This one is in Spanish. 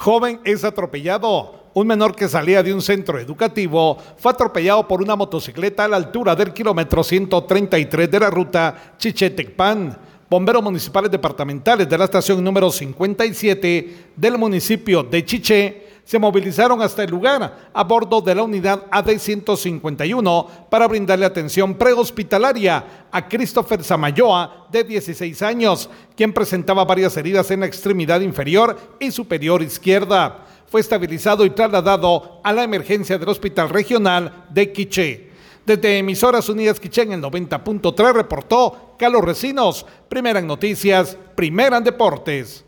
Joven es atropellado. Un menor que salía de un centro educativo fue atropellado por una motocicleta a la altura del kilómetro 133 de la ruta Chichetecpan. Bomberos municipales departamentales de la estación número 57 del municipio de Chiché se movilizaron hasta el lugar a bordo de la unidad AD-151 para brindarle atención prehospitalaria a Christopher Samayoa, de 16 años, quien presentaba varias heridas en la extremidad inferior y superior izquierda. Fue estabilizado y trasladado a la emergencia del Hospital Regional de Quiché. Desde Emisoras Unidas Quiché en el 90.3 reportó Carlos Recinos, primera en noticias, primera en deportes.